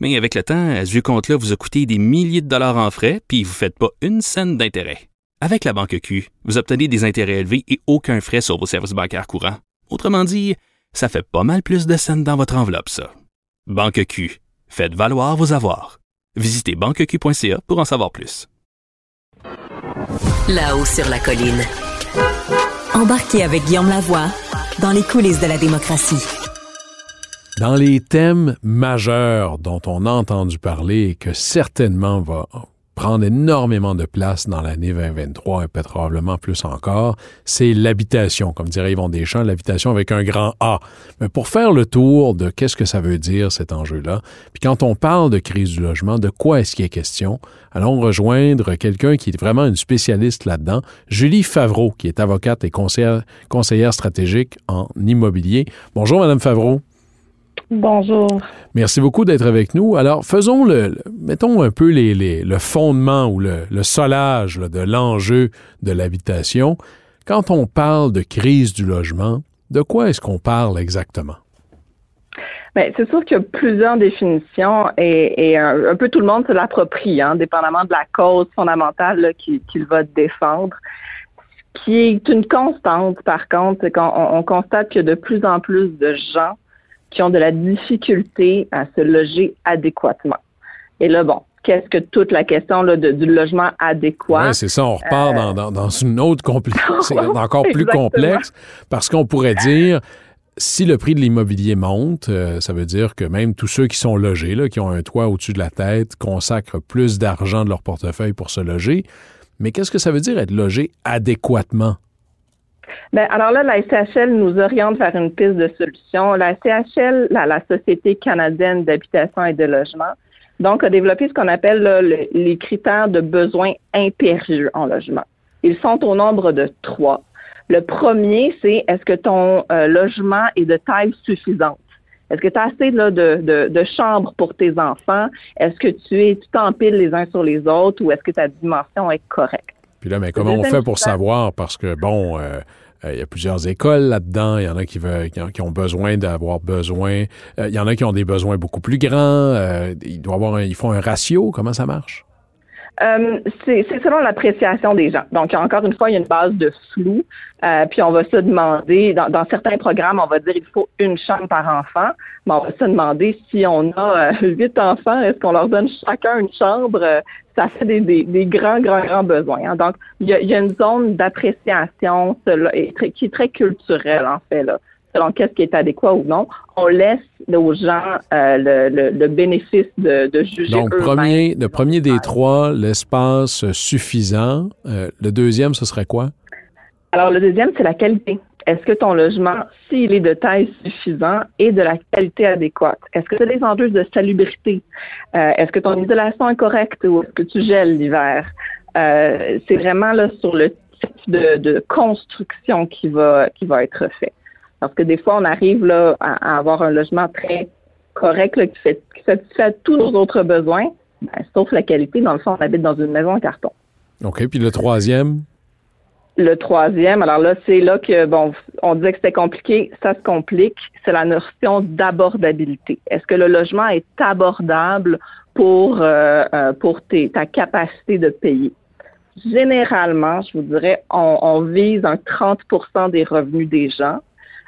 Mais avec le temps, ce vieux compte-là vous a coûté des milliers de dollars en frais, puis vous ne faites pas une scène d'intérêt. Avec la banque Q, vous obtenez des intérêts élevés et aucun frais sur vos services bancaires courants. Autrement dit, ça fait pas mal plus de scènes dans votre enveloppe, ça. Banque Q, faites valoir vos avoirs. Visitez banqueq.ca pour en savoir plus. Là-haut sur la colline. Embarquez avec Guillaume Lavoie dans les coulisses de la démocratie. Dans les thèmes majeurs dont on a entendu parler et que certainement va prendre énormément de place dans l'année 2023 et probablement plus encore, c'est l'habitation, comme dirait Yvon Deschamps, l'habitation avec un grand A. Mais pour faire le tour de qu'est-ce que ça veut dire cet enjeu-là, puis quand on parle de crise du logement, de quoi est-ce qu'il est question, allons rejoindre quelqu'un qui est vraiment une spécialiste là-dedans, Julie Favreau, qui est avocate et conseillère, conseillère stratégique en immobilier. Bonjour, Madame Favreau. Bonjour. Merci beaucoup d'être avec nous. Alors, faisons le, mettons un peu les, le fondement ou le, solage de l'enjeu de l'habitation. Quand on parle de crise du logement, de quoi est-ce qu'on parle exactement? Bien, c'est sûr qu'il y a plusieurs définitions et, un, peu tout le monde se l'approprie, hein, dépendamment de la cause fondamentale qu'il va défendre. Ce qui est une constante, par contre, c'est qu'on on constate que de plus en plus de gens qui ont de la difficulté à se loger adéquatement. Et là, bon, qu'est-ce que toute la question là, du logement adéquat? Oui, c'est ça, on repart dans, dans, une autre complexité, encore plus complexe, parce qu'on pourrait dire, si le prix de l'immobilier monte, euh, ça veut dire que même tous ceux qui sont logés, là, qui ont un toit au-dessus de la tête, consacrent plus d'argent de leur portefeuille pour se loger. Mais qu'est-ce que ça veut dire être logé adéquatement? Ben, alors là, la SCHL nous oriente vers une piste de solution. La SCHL, la, Société canadienne d'habitation et de logement, donc a développé ce qu'on appelle les critères de besoins impérieux en logement. Ils sont au nombre de trois. Le premier, c'est est-ce que ton euh, logement est de taille suffisante? Est-ce que tu as assez de, chambres pour tes enfants? Est-ce que tu es, tu t'empiles les uns sur les autres ou est-ce que ta dimension est correcte? Puis là, mais comment on fait pour savoir? Parce que, bon, euh, euh, il y a plusieurs écoles là-dedans. Il y en a qui, veulent, qui, ont, besoin d'avoir besoin. Euh, il y en a qui ont des besoins beaucoup plus grands. il doit avoir ils font un ratio. Comment ça marche? Euh, c'est selon l'appréciation des gens. Donc, encore une fois, il y a une base de flou. Euh, puis on va se demander, dans, certains programmes, on va dire il faut une chambre par enfant, mais on va se demander si on a euh, huit enfants, est-ce qu'on leur donne chacun une chambre? ça fait des, des, grands, grands, grands besoins. Hein. Donc, il y, a, il y a une zone d'appréciation qui est très culturelle, en fait. Là selon qu'est-ce qui est adéquat ou non. On laisse aux gens euh, le, le, bénéfice de, de juger Donc, premier, le premier des trois, l'espace suffisant. Euh, le deuxième, ce serait quoi? Alors, le deuxième, c'est la qualité. Est-ce que ton logement, s'il est de taille suffisante, est de la qualité adéquate? Est-ce que tu as des enjeux de salubrité? Euh, est-ce que ton isolation est correcte ou est-ce que tu gèles l'hiver? c'est vraiment là sur le type de, de construction qui va, qui va être fait. Parce que des fois, on arrive là à, avoir un logement très correct qui, fait, qui satisfait tous nos autres besoins, ben, sauf la qualité. Dans le fond, on habite dans une maison en carton. OK. Puis le troisième? Le troisième, alors là, c'est là que, bon, on disait que c'était compliqué, ça se complique, c'est la notion d'abordabilité. Est-ce que le logement est abordable pour, euh, euh, pour ta capacité de payer? Généralement, je vous dirais, on, on vise un 30% des revenus des gens.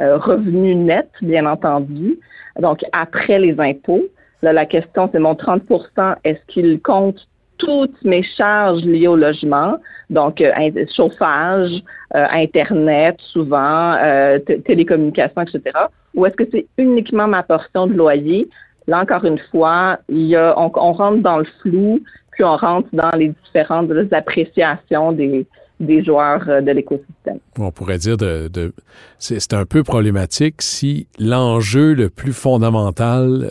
Euh, revenu net, bien entendu, donc après les impôts. Là, la question, c'est mon 30% est-ce qu'il compte toutes mes charges liées au logement, donc euh, chauffage, euh, Internet souvent, télécommunications, etc. Ou est-ce que c'est uniquement ma portion de loyer? Là, encore une fois, il y a, on, rentre dans le flou, puis on rentre dans les différentes appréciations des, des joueurs de l'écosystème. On pourrait dire de, de c'est un peu problématique si l'enjeu le plus fondamental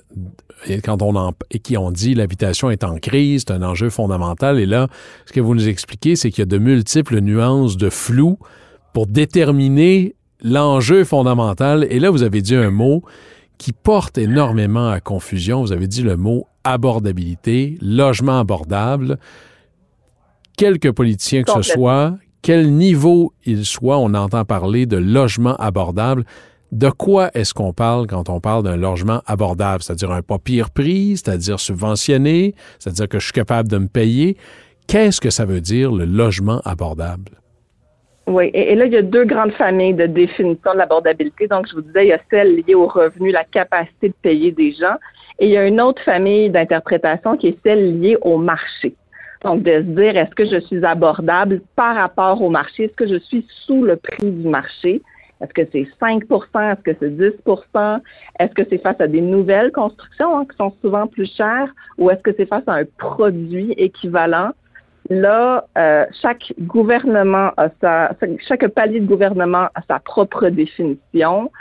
et quand on en, et qui ont dit l'habitation est en crise, c'est un enjeu fondamental. Et là, ce que vous nous expliquez, c'est qu'il y a de multiples nuances de flou pour déterminer l'enjeu fondamental. Et là, vous avez dit un mot qui porte énormément à confusion. Vous avez dit le mot abordabilité, logement abordable. Quelques politiciens que ce soit, quel niveau il soit, on entend parler de logement abordable. De quoi est-ce qu'on parle quand on parle d'un logement abordable? C'est-à-dire un pas pire prix, c'est-à-dire subventionné, c'est-à-dire que je suis capable de me payer. Qu'est-ce que ça veut dire le logement abordable? Oui, et, là, il y a deux grandes familles de définition de l'abordabilité. Donc, je vous disais, il y a celle liée au revenu, la capacité de payer des gens, et il y a une autre famille d'interprétation qui est celle liée au marché. Donc, de se dire, est-ce que je suis abordable par rapport au marché? Est-ce que je suis sous le prix du marché? Est-ce que c'est 5% Est-ce que c'est 10% Est-ce que c'est face à des nouvelles constructions hein, qui sont souvent plus chères? Ou est-ce que c'est face à un produit équivalent? Là, euh, chaque gouvernement a sa, chaque palier de gouvernement a sa propre définition.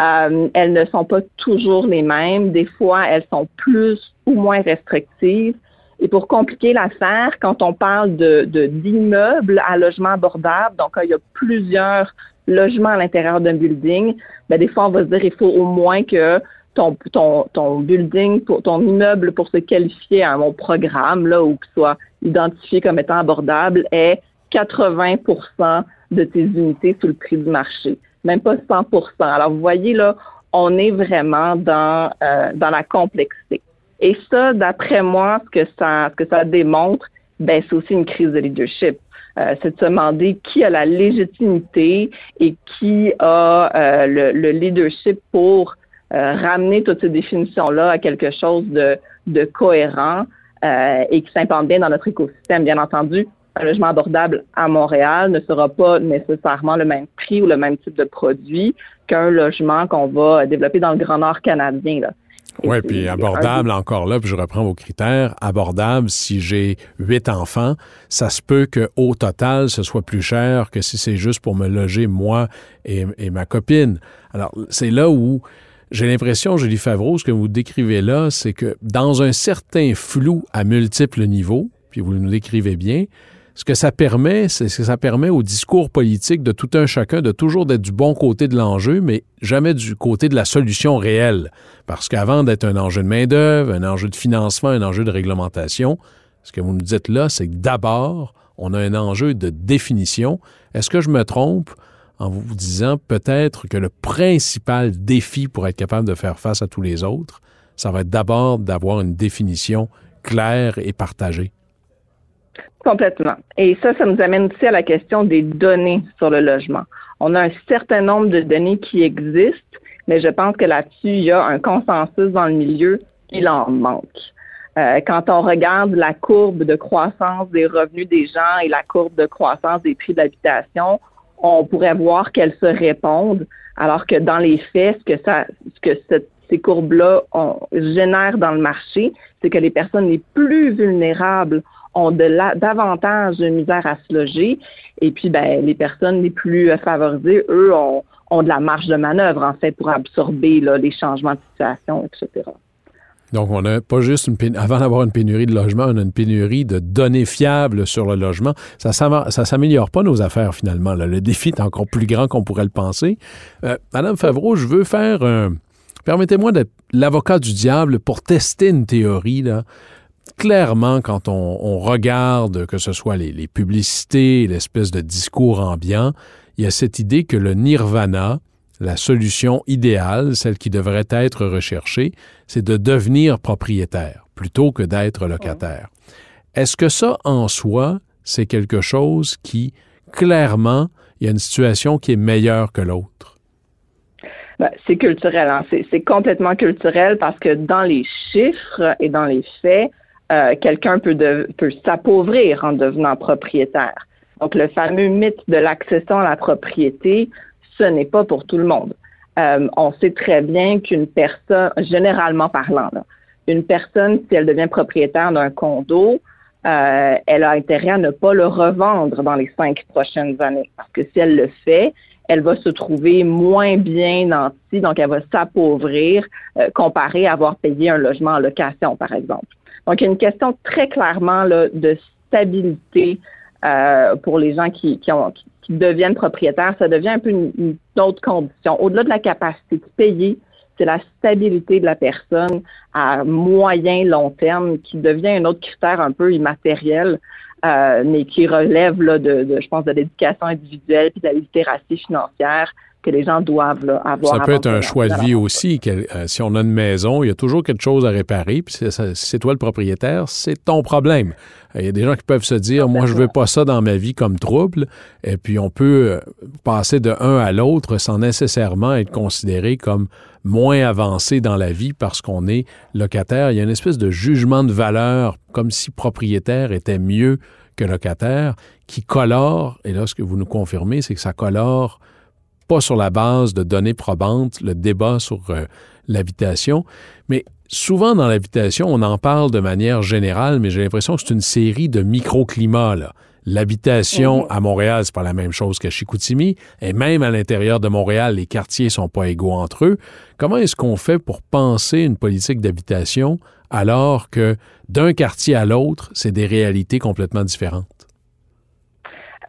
Euh, elles ne sont pas toujours les mêmes. Des fois, elles sont plus ou moins restrictives. Et pour compliquer l'affaire, quand on parle de d'immeubles à logement abordable, donc il y a plusieurs logement à l'intérieur d'un building, ben, des fois, on va se dire il faut au moins que ton, ton, ton building, ton immeuble pour se qualifier à mon programme, là, ou qu'il soit identifié comme étant abordable, est 80% de tes unités sous le prix du marché. Même pas 100% Alors, vous voyez, là, on est vraiment dans, euh, dans la complexité. Et ça, d'après moi, ce que ça, ce que ça démontre, ben, c'est aussi une crise de leadership. Euh, c'est de se demander qui a la légitimité et qui a euh, le, leadership pour euh, ramener toutes ces définitions-là à quelque chose de, de cohérent et qui s'implante bien dans notre écosystème. Bien entendu, un logement abordable à Montréal ne sera pas nécessairement le même prix ou le même type de produit qu'un logement qu'on va développer dans le Grand Nord canadien. Là. Oui, puis abordable encore là, puis je reprends vos critères. Abordable, si j'ai huit enfants, ça se peut qu'au total, ce soit plus cher que si c'est juste pour me loger moi et, ma copine. Alors, c'est là où j'ai l'impression, Julie Favreau, ce que vous décrivez là, c'est que dans un certain flou à multiples niveaux, puis vous nous décrivez bien, ce que ça permet, c'est que ça permet au discours politique de tout un chacun de toujours d'être du bon côté de l'enjeu, mais jamais du côté de la solution réelle. Parce qu'avant d'être un enjeu de main-d'œuvre, un enjeu de financement, un enjeu de réglementation, ce que vous nous dites là, c'est que d'abord, on a un enjeu de définition. Est-ce que je me trompe en vous disant peut-être que le principal défi pour être capable de faire face à tous les autres, ça va être d'abord d'avoir une définition claire et partagée? Complètement. Et ça, ça nous amène aussi à la question des données sur le logement. On a un certain nombre de données qui existent, mais je pense que là-dessus, il y a un consensus dans le milieu, il en manque. Euh, quand on regarde la courbe de croissance des revenus des gens et la courbe de croissance des prix de l'habitation, on pourrait voir qu'elles se répondent, alors que dans les faits, ce que ce que ces courbes-là génèrent dans le marché, c'est que les personnes les plus vulnérables ont davantage de misère à se loger. Et puis, ben, les personnes les plus favorisées, eux, ont, ont de la marge de manœuvre, en fait, pour absorber les changements de situation, etc. Donc, on n'a pas juste une avant d'avoir une pénurie de logement, on a une pénurie de données fiables sur le logement. Ça ne s'améliore pas nos affaires finalement. Le défi est encore plus grand qu'on pourrait le penser. Euh, Madame Favreau, je veux faire. Permettez-moi d'être l'avocat du diable pour tester une théorie. Clairement, quand on, regarde, que ce soit les, publicités, l'espèce de discours ambiant, il y a cette idée que le nirvana, la solution idéale, celle qui devrait être recherchée, c'est de devenir propriétaire plutôt que d'être locataire. Est-ce que ça, en soi, c'est quelque chose qui, clairement, il y a une situation qui est meilleure que l'autre? Ben, c'est culturel, hein. c'est complètement culturel parce que dans les chiffres et dans les faits, euh, quelqu'un peut, peut s'appauvrir en devenant propriétaire. Donc, le fameux mythe de l'accession à la propriété, ce n'est pas pour tout le monde. Euh, on sait très bien qu'une personne, généralement parlant, une personne, si elle devient propriétaire d'un condo, euh, elle a intérêt à ne pas le revendre dans les cinq prochaines années. Parce que si elle le fait, elle va se trouver moins bien nantie, donc elle va s'appauvrir euh, comparé à avoir payé un logement en location, par exemple. Donc, il y a une question très clairement là, de stabilité euh, pour les gens qui, qui, deviennent propriétaires. Ça devient un peu une, une autre condition. Au-delà de la capacité de payer, c'est la stabilité de la personne à moyen, long terme qui devient un autre critère un peu immatériel, euh, mais qui relève là, de, de, je pense, de l'éducation individuelle puis de la littératie financière que les gens doivent là, avoir. Ça peut être un choix de vie aussi. Euh, si on a une maison, il y a toujours quelque chose à réparer. Puis si c'est toi le propriétaire, c'est ton problème. Il y a des gens qui peuvent se dire, moi, je veux pas ça dans ma vie comme trouble. Et puis, on peut euh, passer de un à l'autre sans nécessairement être considéré comme moins avancé dans la vie parce qu'on est locataire. Il y a une espèce de jugement de valeur, comme si propriétaire était mieux que locataire, qui colore, et là, ce que vous nous confirmez, c'est que ça colore pas sur la base de données probantes, le débat sur euh, l'habitation, mais souvent dans l'habitation, on en parle de manière générale, mais j'ai l'impression que c'est une série de microclimats. L'habitation mhm. à Montréal, c'est pas la même chose qu'à Chicoutimi, et même à l'intérieur de Montréal, les quartiers sont pas égaux entre eux. Comment est-ce qu'on fait pour penser une politique d'habitation alors que d'un quartier à l'autre, c'est des réalités complètement différentes?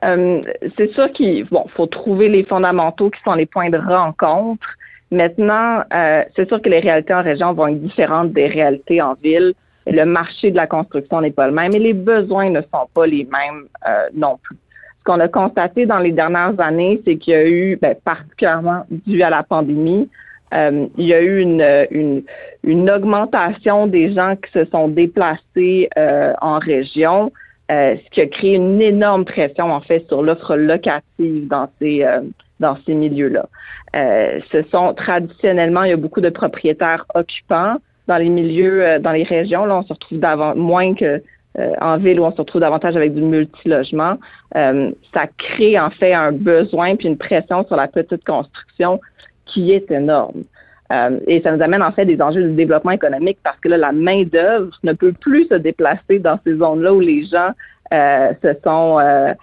Euh, c'est sûr qu'il faut trouver les fondamentaux qui sont les points de rencontre. Maintenant, euh, c'est sûr que les réalités en région vont être différentes des réalités en ville. Le marché de la construction n'est pas le même et les besoins ne sont pas les mêmes euh, non plus. Ce qu'on a constaté dans les dernières années, c'est qu'il y a eu, ben, particulièrement dû à la pandémie, euh, il y a eu une, une, une, augmentation des gens qui se sont déplacés euh, en région. Euh, ce qui a créé une énorme pression en fait sur l'offre locative dans ces euh, dans ces milieux-là. Euh, ce sont traditionnellement, il y a beaucoup de propriétaires occupants dans les milieux, dans les régions. Là, on se retrouve moins que en ville où on se retrouve davantage avec du multilogement. ça crée en fait un besoin puis une pression sur la petite construction qui est énorme. Euh, et ça nous amène en fait des enjeux de développement économique parce que là, la main d'œuvre ne peut plus se déplacer dans ces zones-là où les gens euh, se sont euh,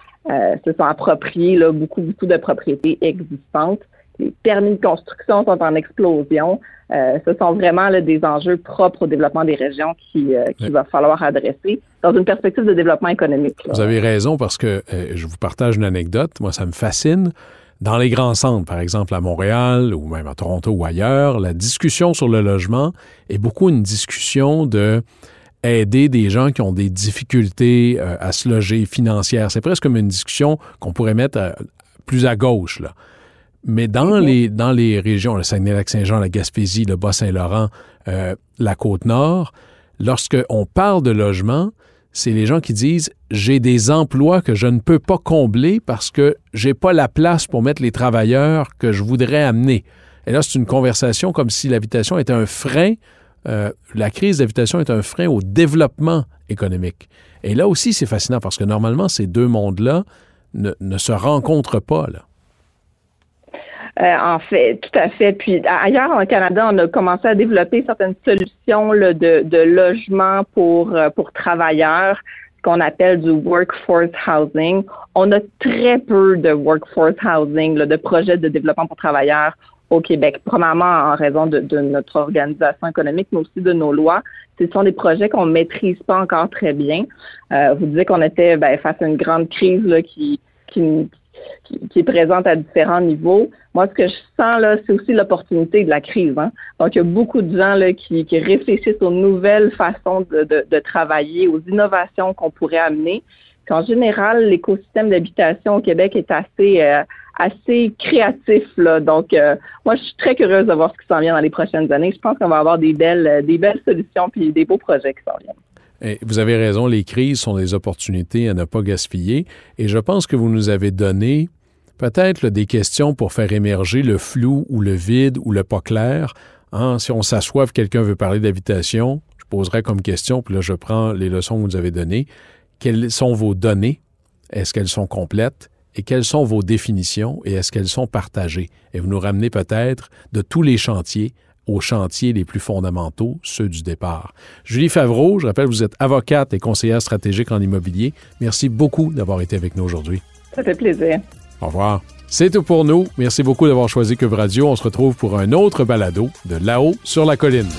se sont appropriés là, beaucoup beaucoup de propriétés existantes. Les permis de construction sont en explosion. ce sont vraiment là, des enjeux propres au développement des régions qui qu'il va falloir adresser dans une perspective de développement économique. Vous avez raison parce que je vous partage une anecdote. Moi, ça me fascine. Dans les grands centres, par exemple à Montréal ou même à Toronto ou ailleurs, la discussion sur le logement est beaucoup une discussion de aider des gens qui ont des difficultés euh, à se loger financières. C'est presque comme une discussion qu'on pourrait mettre euh, plus à gauche. Là. Mais dans, les, dans les régions, le Saguenay-Lac-Saint-Jean, la Gaspésie, le Bas-Saint-Laurent, euh, la Côte-Nord, lorsqu'on parle de logement, c'est les gens qui disent j'ai des emplois que je ne peux pas combler parce que j'ai pas la place pour mettre les travailleurs que je voudrais amener. Et là, c'est une conversation comme si l'habitation était un frein, euh, la crise d'habitation est un frein au développement économique. Et là aussi, c'est fascinant parce que normalement, ces deux mondes-là ne, ne se rencontrent pas. Là. Euh, en fait, tout à fait. Puis ailleurs en Canada, on a commencé à développer certaines solutions là, de, de logement pour euh, pour travailleurs qu'on appelle du workforce housing. On a très peu de workforce housing, là, de projets de développement pour travailleurs au Québec, premièrement en raison de, de, notre organisation économique, mais aussi de nos lois. Ce sont des projets qu'on maîtrise pas encore très bien. Euh, vous disiez qu'on était ben, face à une grande crise là, qui, qui, qui, est présente à différents niveaux. Moi, ce que je sens là, c'est aussi l'opportunité de la crise. Hein. Donc, il y a beaucoup de gens là, qui, qui réfléchissent aux nouvelles façons de, de, de travailler, aux innovations qu'on pourrait amener. En général, l'écosystème d'habitation au Québec est assez euh, assez créatif. Là. Donc, euh, moi, je suis très curieuse de voir ce qui s'en vient dans les prochaines années. Je pense qu'on va avoir des belles des belles solutions puis des beaux projets qui s'en viennent. Et vous avez raison, les crises sont des opportunités à ne pas gaspiller. Et je pense que vous nous avez donné peut-être des questions pour faire émerger le flou ou le vide ou le pas clair. Hein, si on s'assoit, quelqu'un veut parler d'habitation, je poserai comme question, puis là je prends les leçons que vous avez données. Quelles sont vos données? Est-ce qu'elles sont complètes? Et quelles sont vos définitions? Et est-ce qu'elles sont partagées? Et vous nous ramenez peut-être de tous les chantiers aux chantiers les plus fondamentaux, ceux du départ. Julie Favreau, je rappelle, vous êtes avocate et conseillère stratégique en immobilier. Merci beaucoup d'avoir été avec nous aujourd'hui. Ça fait plaisir. Au revoir. C'est tout pour nous. Merci beaucoup d'avoir choisi Cube Radio. On se retrouve pour un autre balado de là-haut sur la colline.